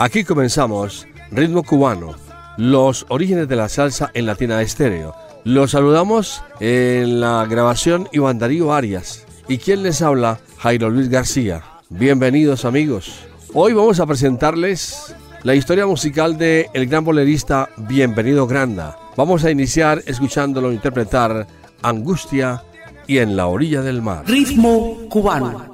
Aquí comenzamos Ritmo cubano, los orígenes de la salsa en Latina Estéreo. Los saludamos en la grabación Iván Darío Arias. ¿Y quien les habla? Jairo Luis García. Bienvenidos amigos. Hoy vamos a presentarles la historia musical de el gran bolerista Bienvenido Granda. Vamos a iniciar escuchándolo interpretar Angustia y en la orilla del mar. Ritmo cubano.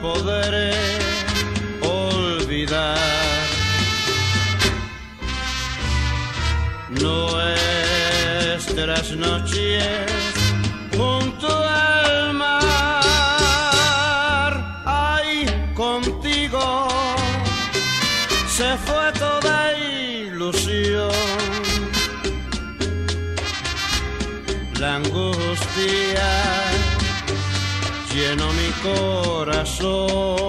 podré olvidar. Nuestras noches corazón.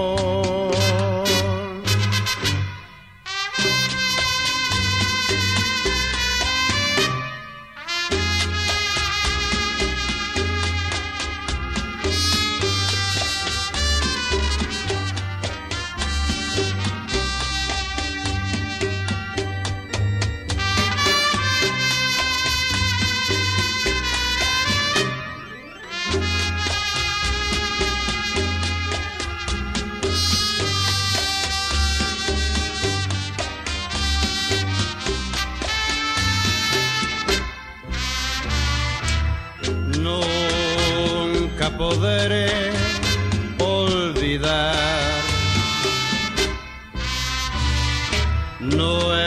nuestras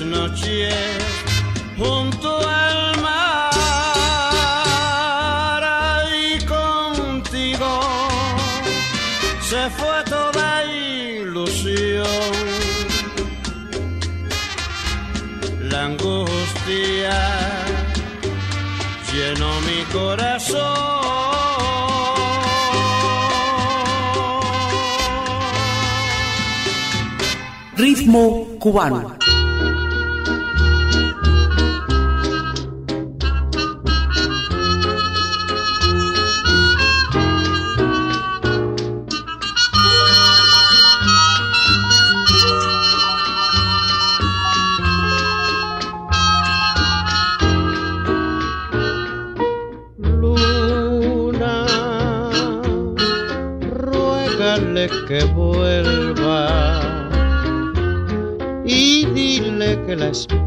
noches junto al mar y contigo se fue toda ilusión, la angustia llenó mi corazón. Cubano.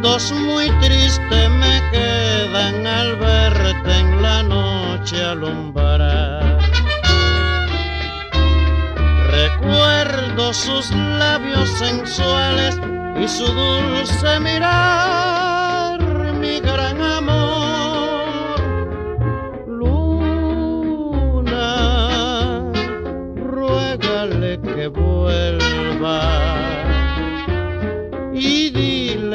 recuerdos muy tristes me quedan al verte en la noche alumbrar. Recuerdo sus labios sensuales y su dulce mirar, mi gran amor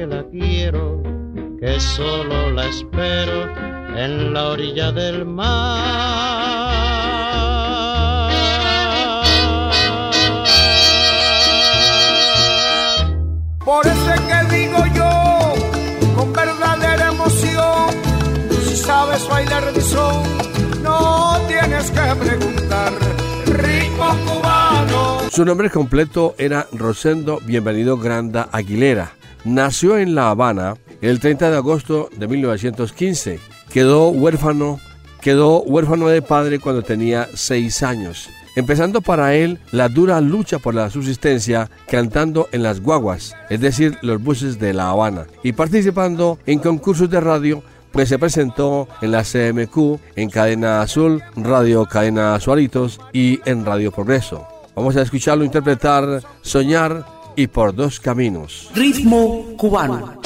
Que la quiero, que solo la espero en la orilla del mar. Por eso es que digo yo, con verdadera emoción, si sabes bailar de son, no tienes que preguntar. Ritmo cubano. Su nombre completo era Rosendo Bienvenido Granda Aguilera. Nació en La Habana el 30 de agosto de 1915. Quedó huérfano, quedó huérfano de padre cuando tenía seis años empezando para él la dura lucha por la subsistencia cantando en las guaguas, es decir, los buses de La Habana, y participando en concursos de radio pues se presentó en la CMQ, en Cadena Azul, Radio Cadena Azualitos y en Radio Progreso. Vamos a escucharlo interpretar Soñar y por dos caminos. Ritmo cubano.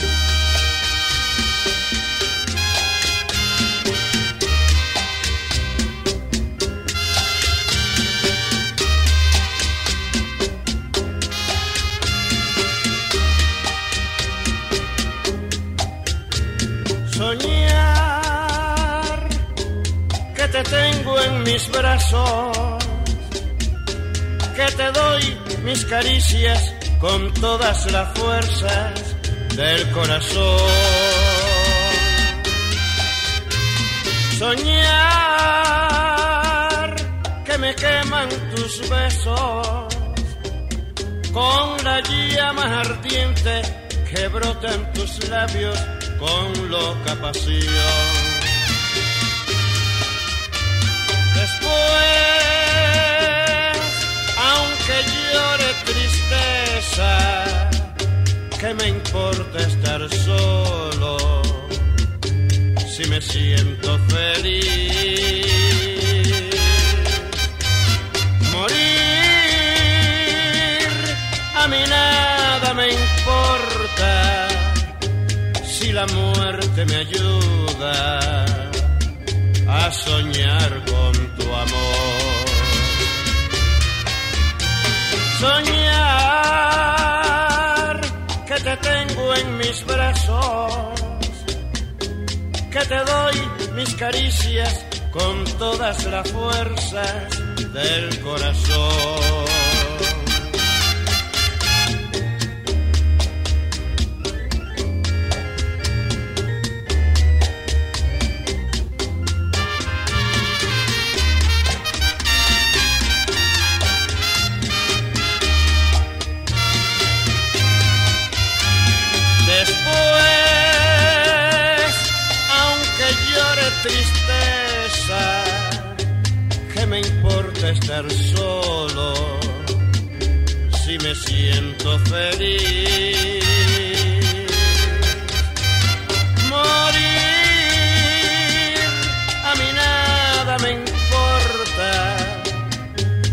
mis brazos, que te doy mis caricias con todas las fuerzas del corazón. Soñar que me queman tus besos con la llama ardiente que brota en tus labios con loca pasión después, tristeza, ¿qué me importa estar solo si me siento feliz? Morir a mí nada me importa si la muerte me ayuda a soñar con tu amor. Soñar que te tengo en mis brazos, que te doy mis caricias con todas las fuerzas del corazón. estar solo si me siento feliz. Morir a mí nada me importa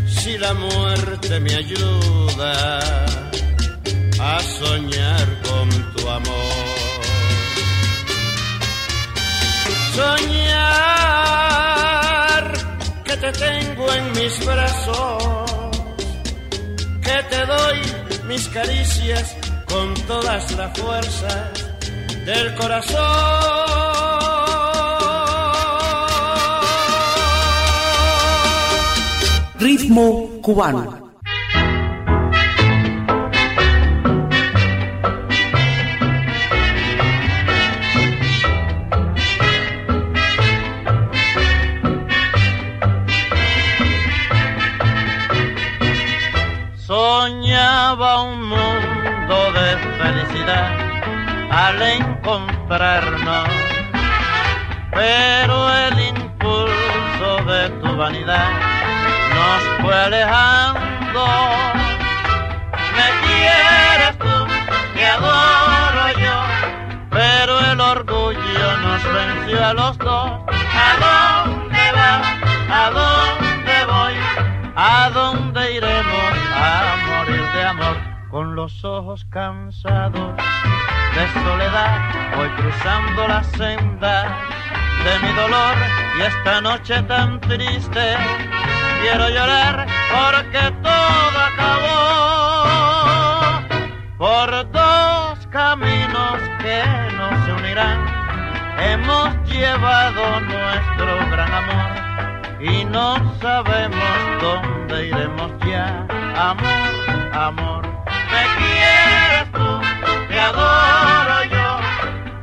si la muerte me ayuda a soñar con tu amor. Soñar en mis brazos, que te doy mis caricias con todas las fuerzas del corazón. Ritmo cubano. Al encontrarnos, pero el impulso de tu vanidad nos fue alejando. Me quieres tú, te adoro yo, pero el orgullo nos venció a los dos. ¿A dónde vas? ¿A dónde voy? ¿A dónde iremos a morir de amor? Con los ojos cansados de soledad, voy cruzando la senda de mi dolor y esta noche tan triste quiero llorar porque todo acabó por dos caminos que nos unirán. Hemos llevado nuestro gran amor y no sabemos dónde iremos ya. Amor, amor, me quieres tú, te adoro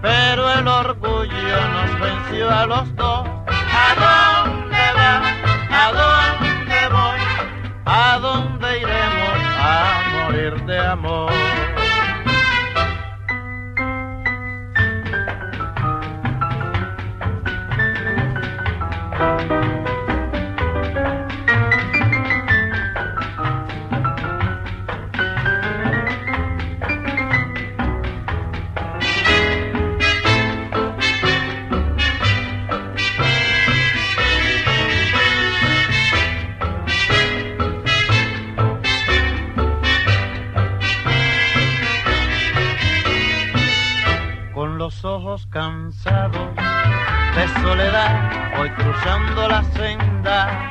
pero el orgullo nos venció a los dos. ¿A dónde va? ¿A dónde? ¿A dónde iremos a morir de amor? Ojos cansados de soledad, voy cruzando la senda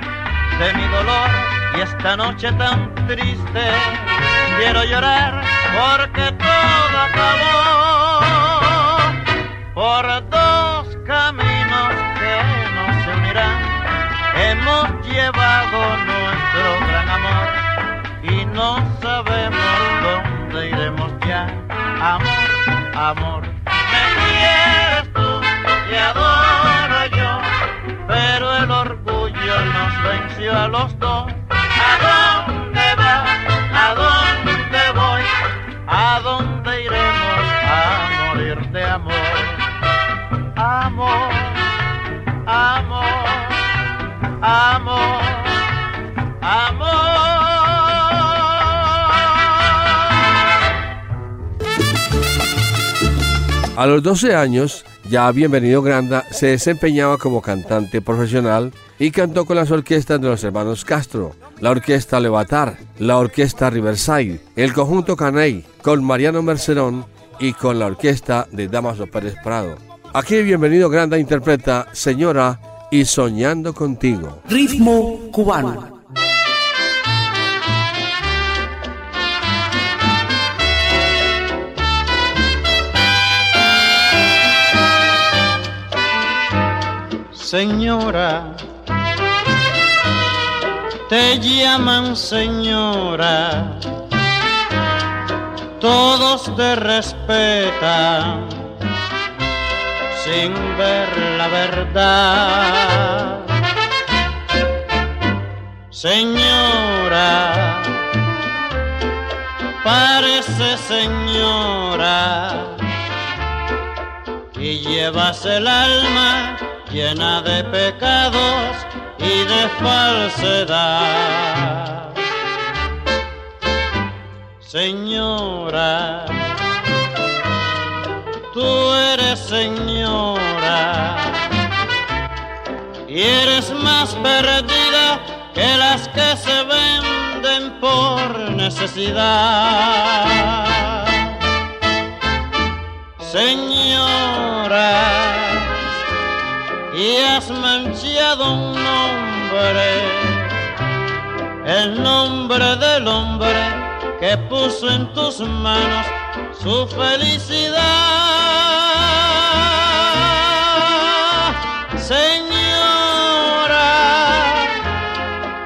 de mi dolor y esta noche tan triste quiero llorar porque todo acabó por dos caminos que nos unirán. Hemos llevado nuestro gran amor y no sabemos dónde iremos ya. Amor, amor tú y adoro yo, pero el orgullo nos venció a los dos. A los 12 años, ya bienvenido Granda se desempeñaba como cantante profesional y cantó con las orquestas de los hermanos Castro, la orquesta Levatar, la orquesta Riverside, el conjunto Caney, con Mariano Mercerón y con la orquesta de Damaso Pérez Prado. Aquí bienvenido Granda interpreta Señora y Soñando contigo. Ritmo cubano. Señora, te llaman señora, todos te respetan sin ver la verdad. Señora, parece señora y llevas el alma llena de pecados y de falsedad. Señora, tú eres señora y eres más perdida que las que se ven venden por necesidad. Señora, y has manchado un nombre, el nombre del hombre que puso en tus manos su felicidad. Señora,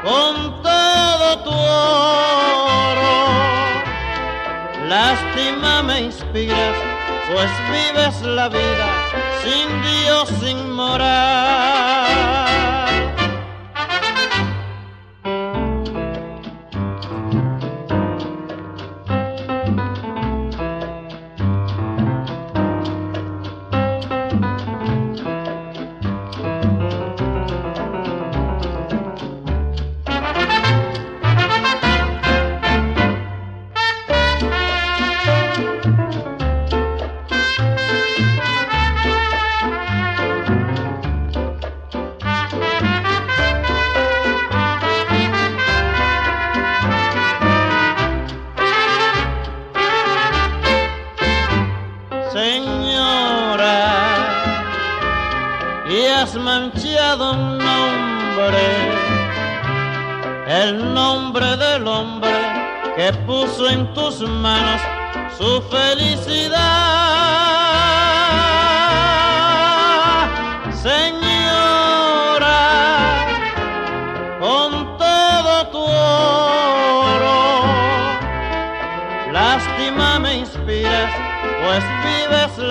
con todo tu oro, lástima me inspiras, pues vives la vida sin Dios, sin moral.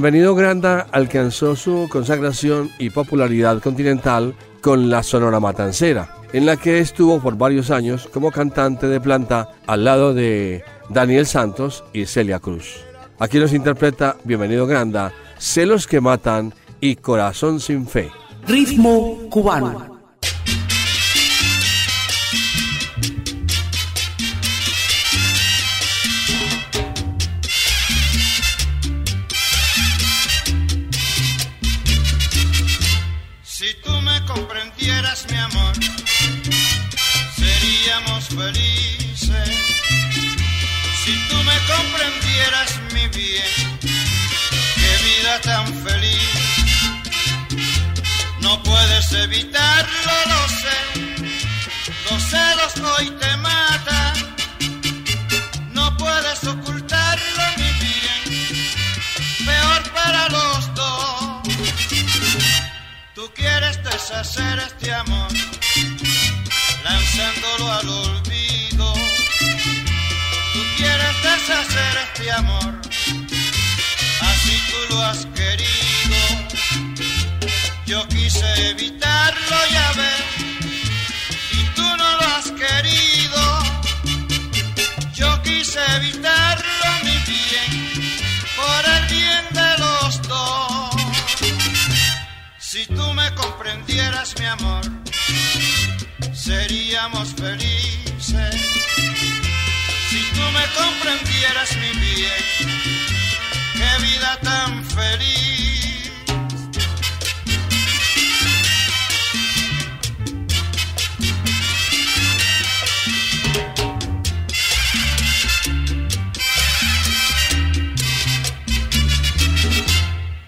Bienvenido Granda alcanzó su consagración y popularidad continental con la Sonora Matancera, en la que estuvo por varios años como cantante de planta al lado de Daniel Santos y Celia Cruz. Aquí nos interpreta Bienvenido Granda, Celos que Matan y Corazón sin Fe. Ritmo cubano. Tan feliz. No puedes evitarlo, lo sé. Los celos hoy te matan. No puedes ocultarlo, mi bien. Peor para los dos. Tú quieres deshacer este amor, lanzándolo al olvido. Tú quieres deshacer este amor tú lo has querido. Yo quise evitarlo, ya ves, y tú no lo has querido. Yo quise evitarlo, mi bien, por el bien de los dos. Si tú me comprendieras, mi amor, seríamos felices. Si tú me comprendieras, mi bien, vida tan feliz.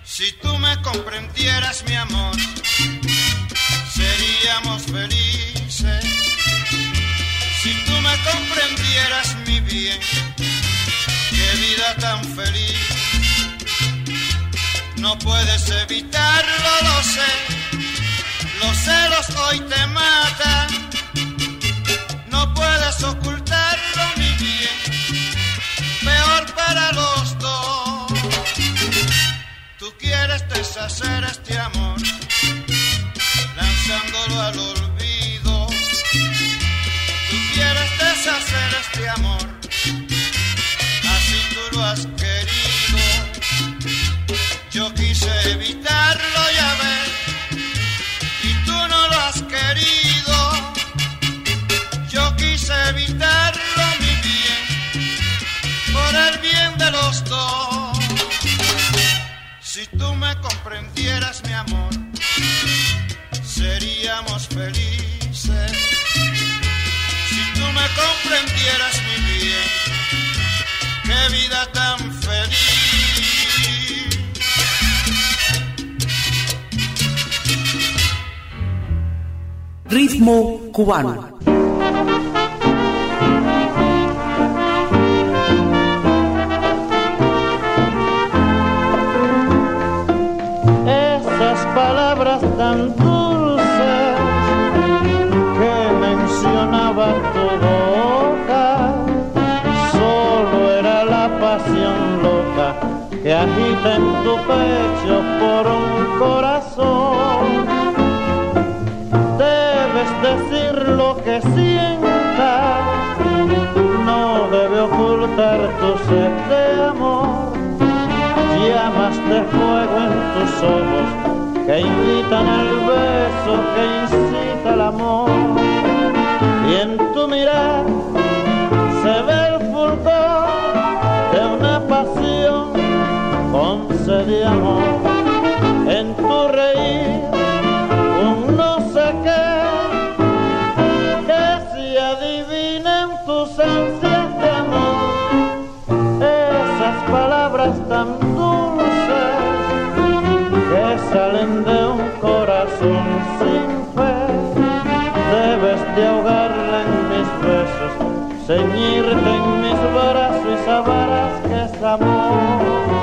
Si tú me comprendieras, mi amor, no puedes evitarlo, lo sé. Los celos hoy te matan. No puedes ocultarlo, mi bien. Peor para los dos. Tú quieres deshacer este amor, lanzándolo al olvido. Tú quieres deshacer este amor, Ritmo cubano. Esas palabras tan dulces que mencionaba tu boca, solo era la pasión loca que agita en tu pecho por un sed de amor. Llamas de fuego en tus ojos que invitan al beso, que incita al amor. Y en tu mirar se ve el fulgor de una pasión con sed de amor. De un corazón sin fe. Debes de ahogarla en mis besos, ceñirte en mis brazos y sabrás que es amor.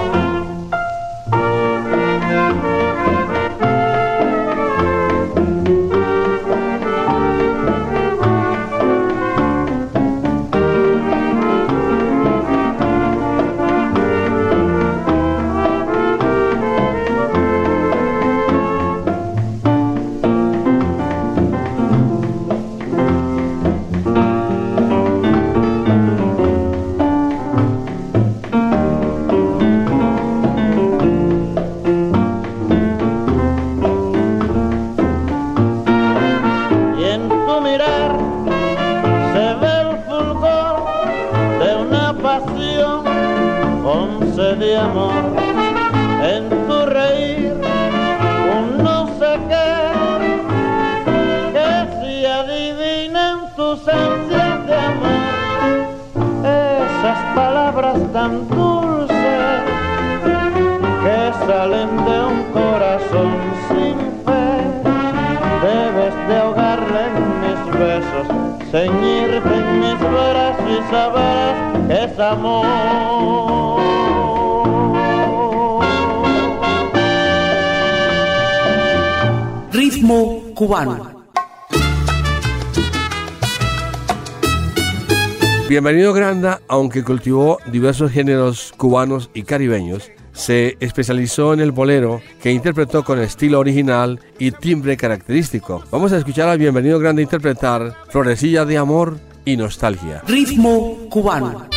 Bienvenido Granda, aunque cultivó diversos géneros cubanos y caribeños, se especializó en el bolero que interpretó con estilo original y timbre característico. Vamos a escuchar al Bienvenido Granda interpretar Florecilla de Amor y Nostalgia. Ritmo cubano.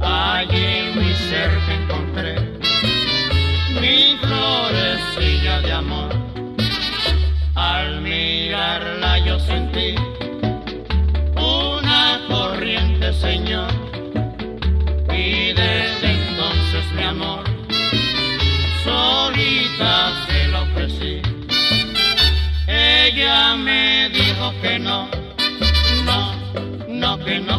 Allí mi ser te encontré, mi florecilla de amor. Al mirarla yo sentí una corriente, Señor, y desde entonces mi amor solita se lo ofrecí. Ella me dijo que no, no, no, que no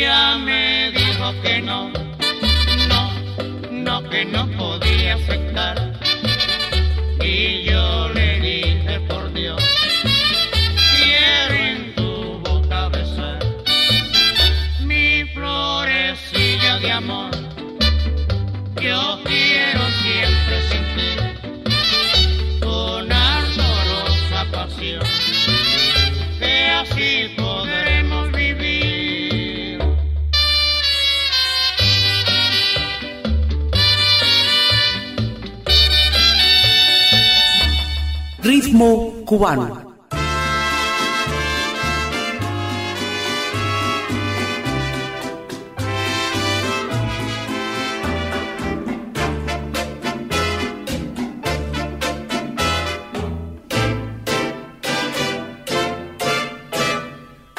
Ella me dijo que no, no, no, que no podía aceptar. Cubano.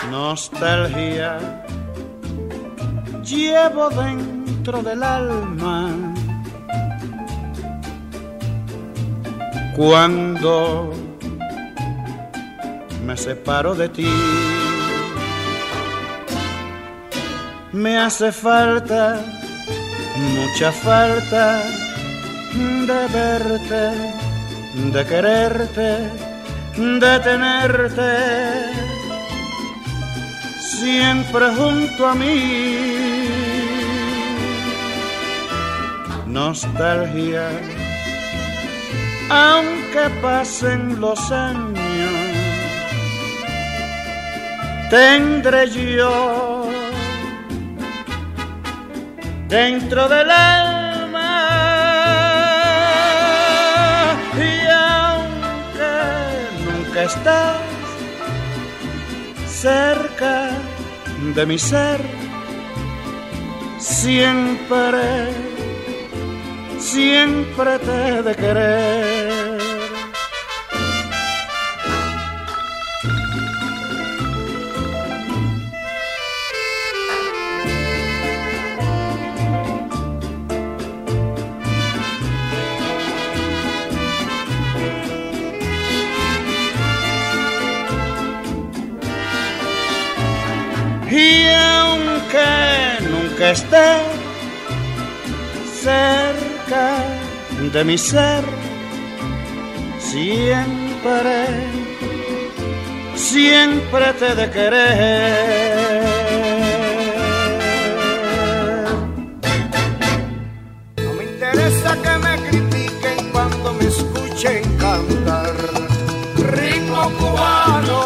nostalgia llevo dentro del alma. Cuando me separo de ti, me hace falta, mucha falta de verte, de quererte, de tenerte siempre junto a mí. Nostalgia, aunque pasen los años, tendré yo dentro del alma y aunque nunca estás cerca de mi ser. Siempre, siempre te de querer. Esté cerca de mi ser, siempre, siempre te de querer.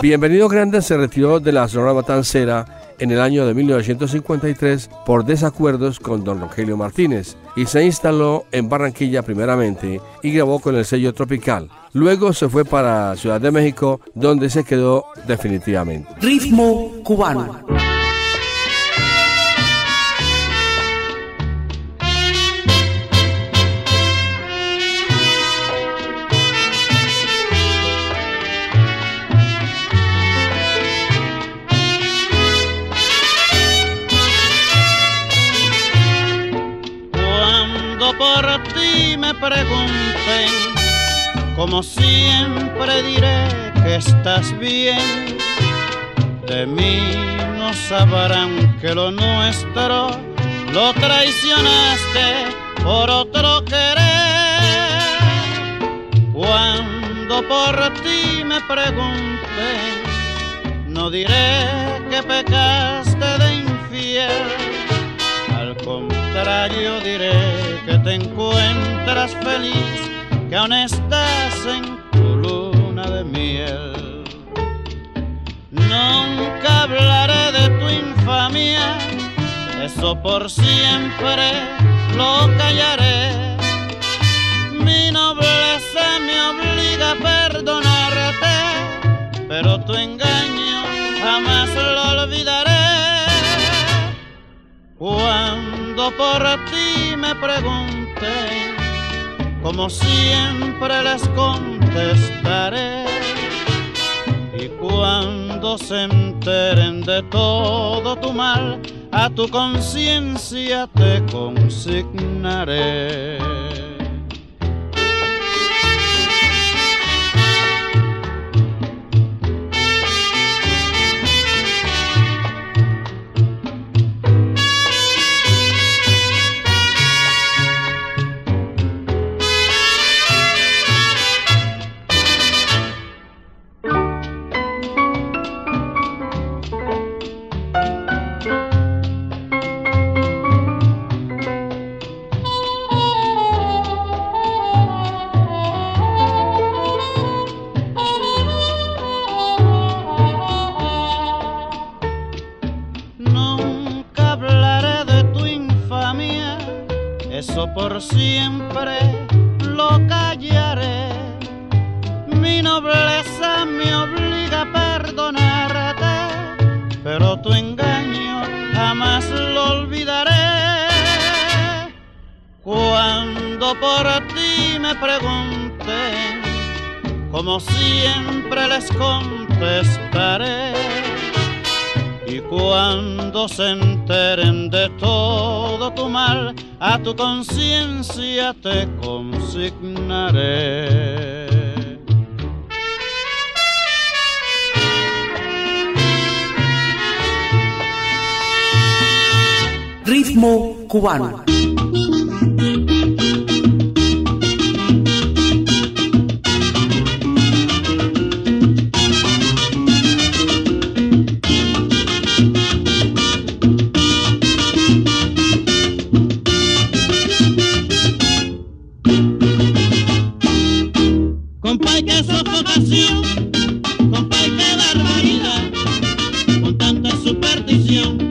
Bienvenido Grande se retiró de la Sonora Matancera en el año de 1953 por desacuerdos con don Rogelio Martínez y se instaló en Barranquilla primeramente y grabó con el sello Tropical. Luego se fue para Ciudad de México donde se quedó definitivamente. Ritmo cubano. Como siempre diré que estás bien. De mí no sabrán que lo nuestro lo traicionaste por otro querer. Cuando por ti me pregunten, no diré que pecaste de infiel. Al contrario diré que te encuentras feliz, que aún estás en tu luna de miel. Nunca hablaré de tu infamia, eso por siempre lo callaré. Mi nobleza me obliga a perdonarte, pero tu engaño jamás lo olvidaré. Cuando por ti me pregunten, como siempre les contestaré. Y cuando se enteren de todo tu mal, a tu conciencia te consignaré. Te consignaré. Ritmo cubano. Con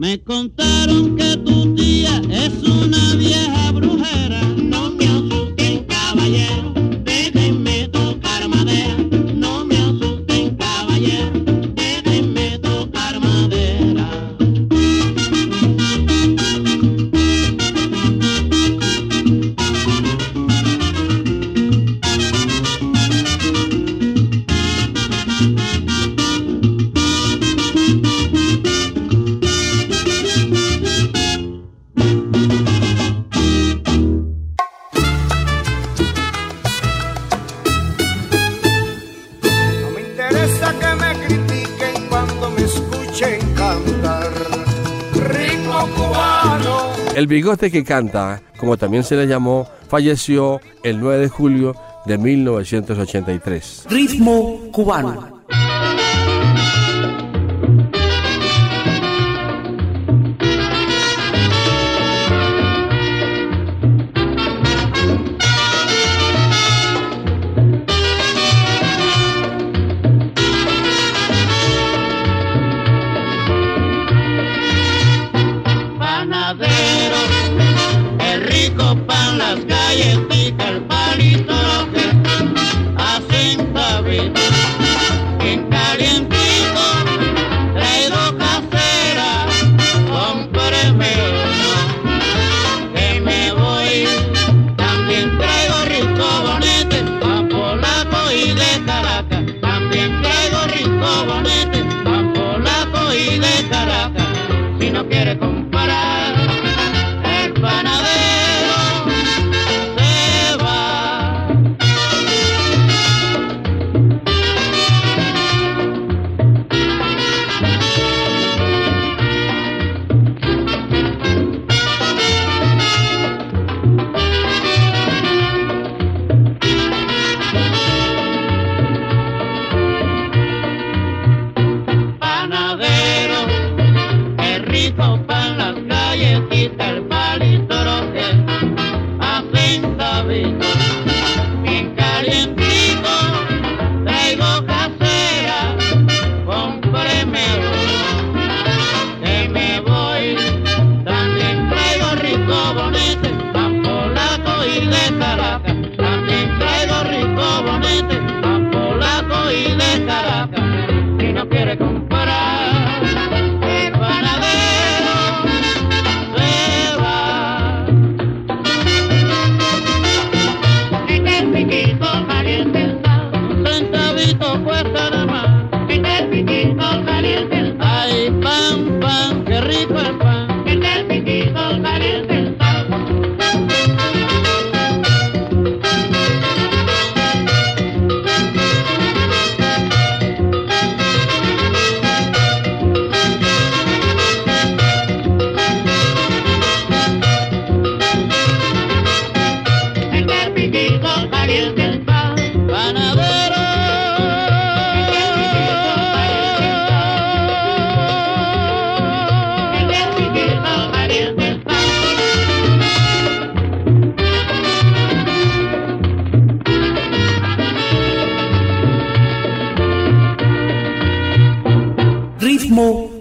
Me contaron que bigote que canta, como también se le llamó, falleció el 9 de julio de 1983. Ritmo cubano.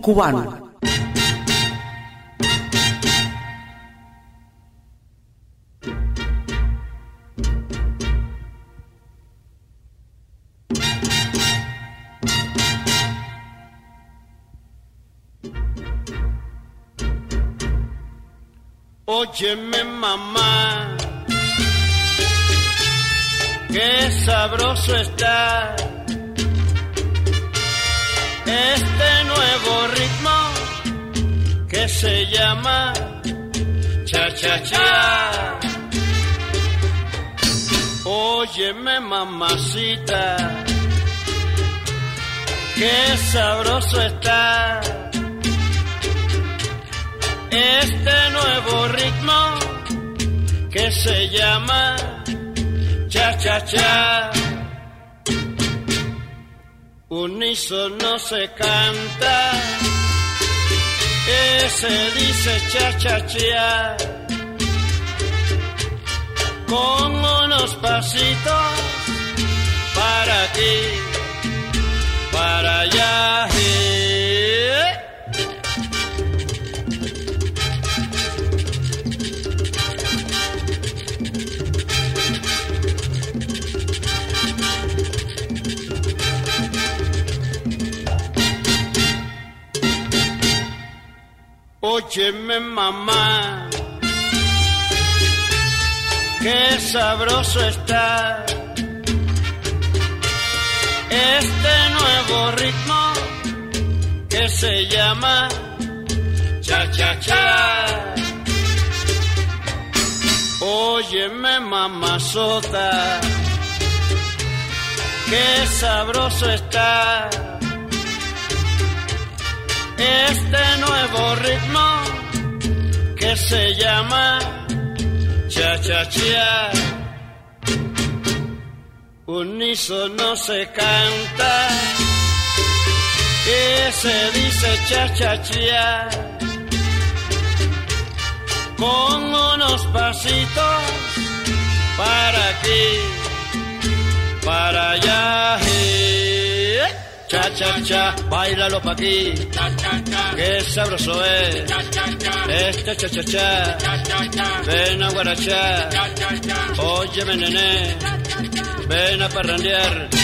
Cubano. Óyeme mamá, qué sabroso está ritmo que se llama cha cha cha. Óyeme mamacita, qué sabroso está este nuevo ritmo que se llama cha cha cha unísono se canta, ese dice cha cha cha, con unos pasitos para aquí, para allá. Óyeme mamá, qué sabroso está este nuevo ritmo que se llama cha cha cha. Óyeme mamazota, qué sabroso está este nuevo ritmo que se llama cha cha cha. Unísono se canta y se dice cha cha cha con unos pasitos para aquí, para allá. Cha cha cha, bailalo pa' aquí, qué sabroso es, este cha cha cha, ven a guarachar, óyeme nené, ven a parrandear.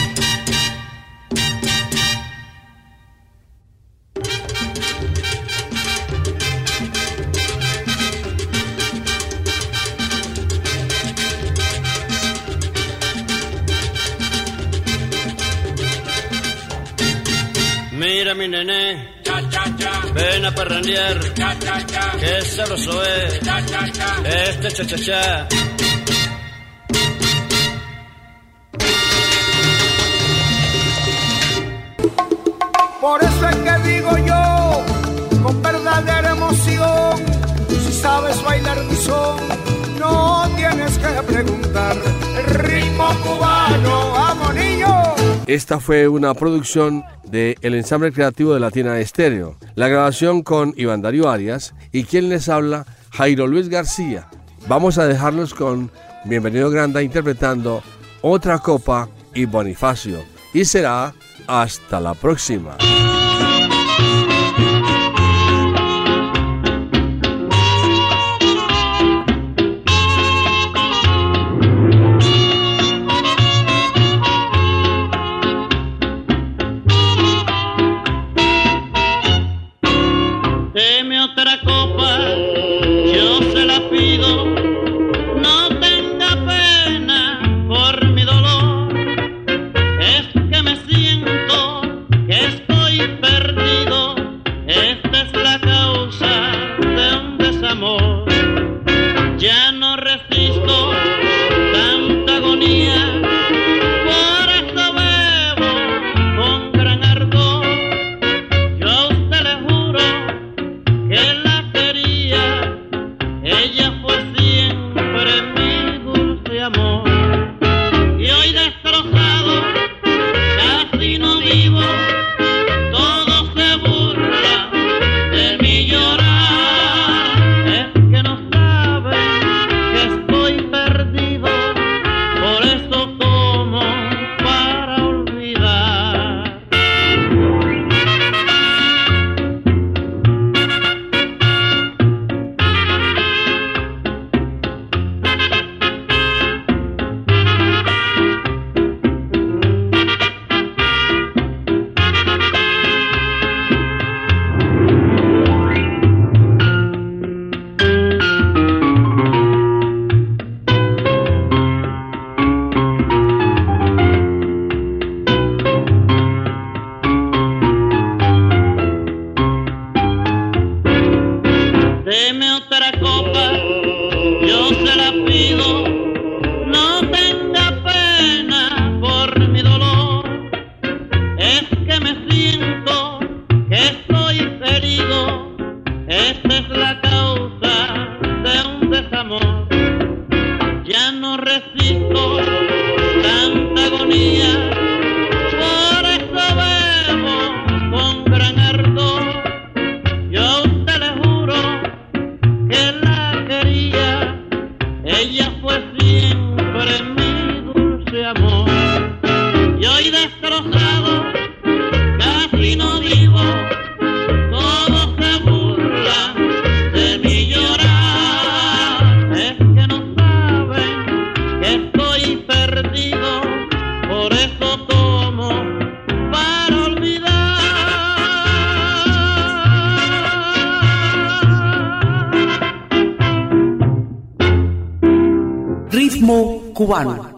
Mira mi nené, ven a parrandear, qué sabroso es, este cha cha cha. Por eso es que digo yo, con verdadera emoción, si sabes bailar mi son, no tienes que preguntar. El ritmo cubano. Esta fue una producción de el ensamble creativo de Latina Estéreo. La grabación con Iván Darío Arias y quien les habla, Jairo Luis García. Vamos a dejarlos con Bienvenido Granda interpretando Otra Copa y Bonifacio. Y será hasta la próxima. 万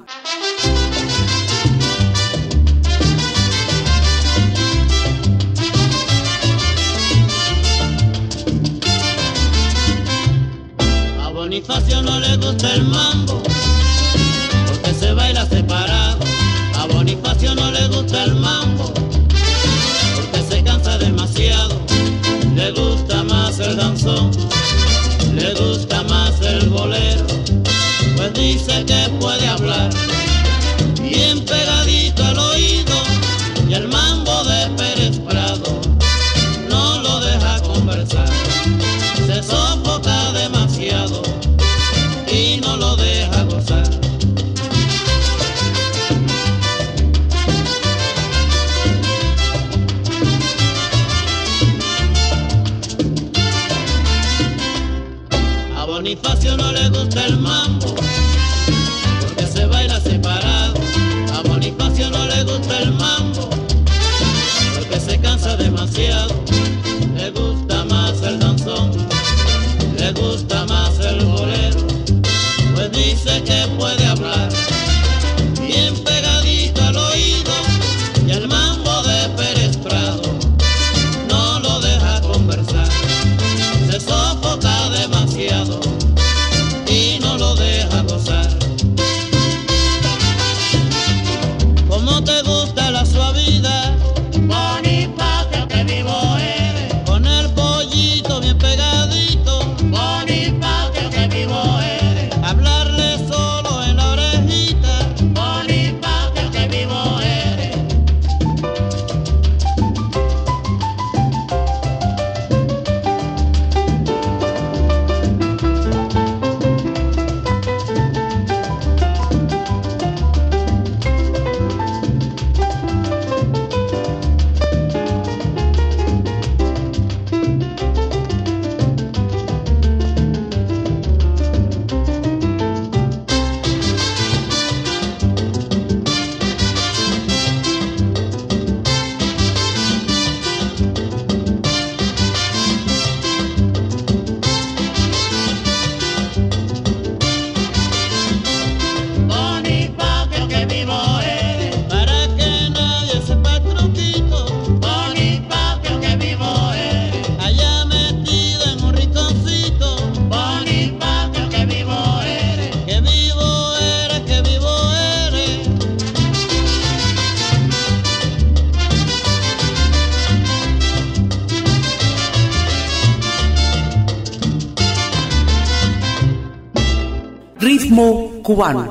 cubano.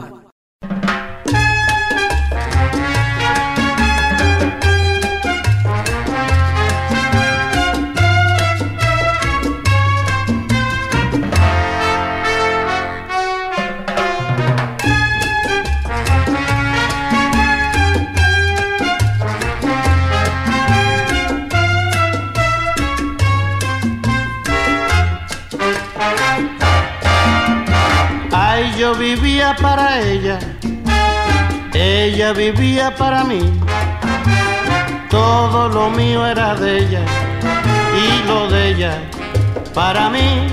para ella, ella vivía para mí. Todo lo mío era de ella y lo de ella para mí.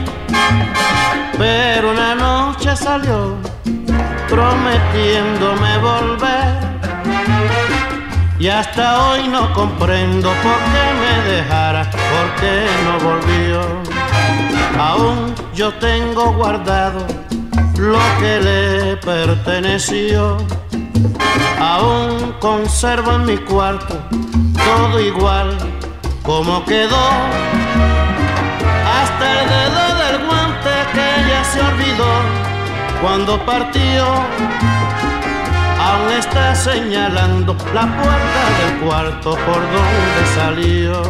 Pero una noche salió prometiéndome volver. Y hasta hoy no comprendo por qué me dejara, por qué no volvió. Aún yo tengo guardado lo que le perteneció. Aún conservo en mi cuarto todo igual como quedó. Hasta el dedo del guante que ya se olvidó cuando partió. Aún está señalando la puerta del cuarto por donde salió.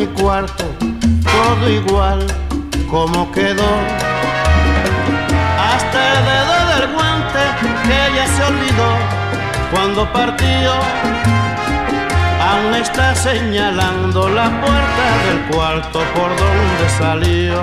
Mi cuarto todo igual como quedó. Hasta el dedo del guante que ella se olvidó cuando partió. Aún está señalando la puerta del cuarto por donde salió.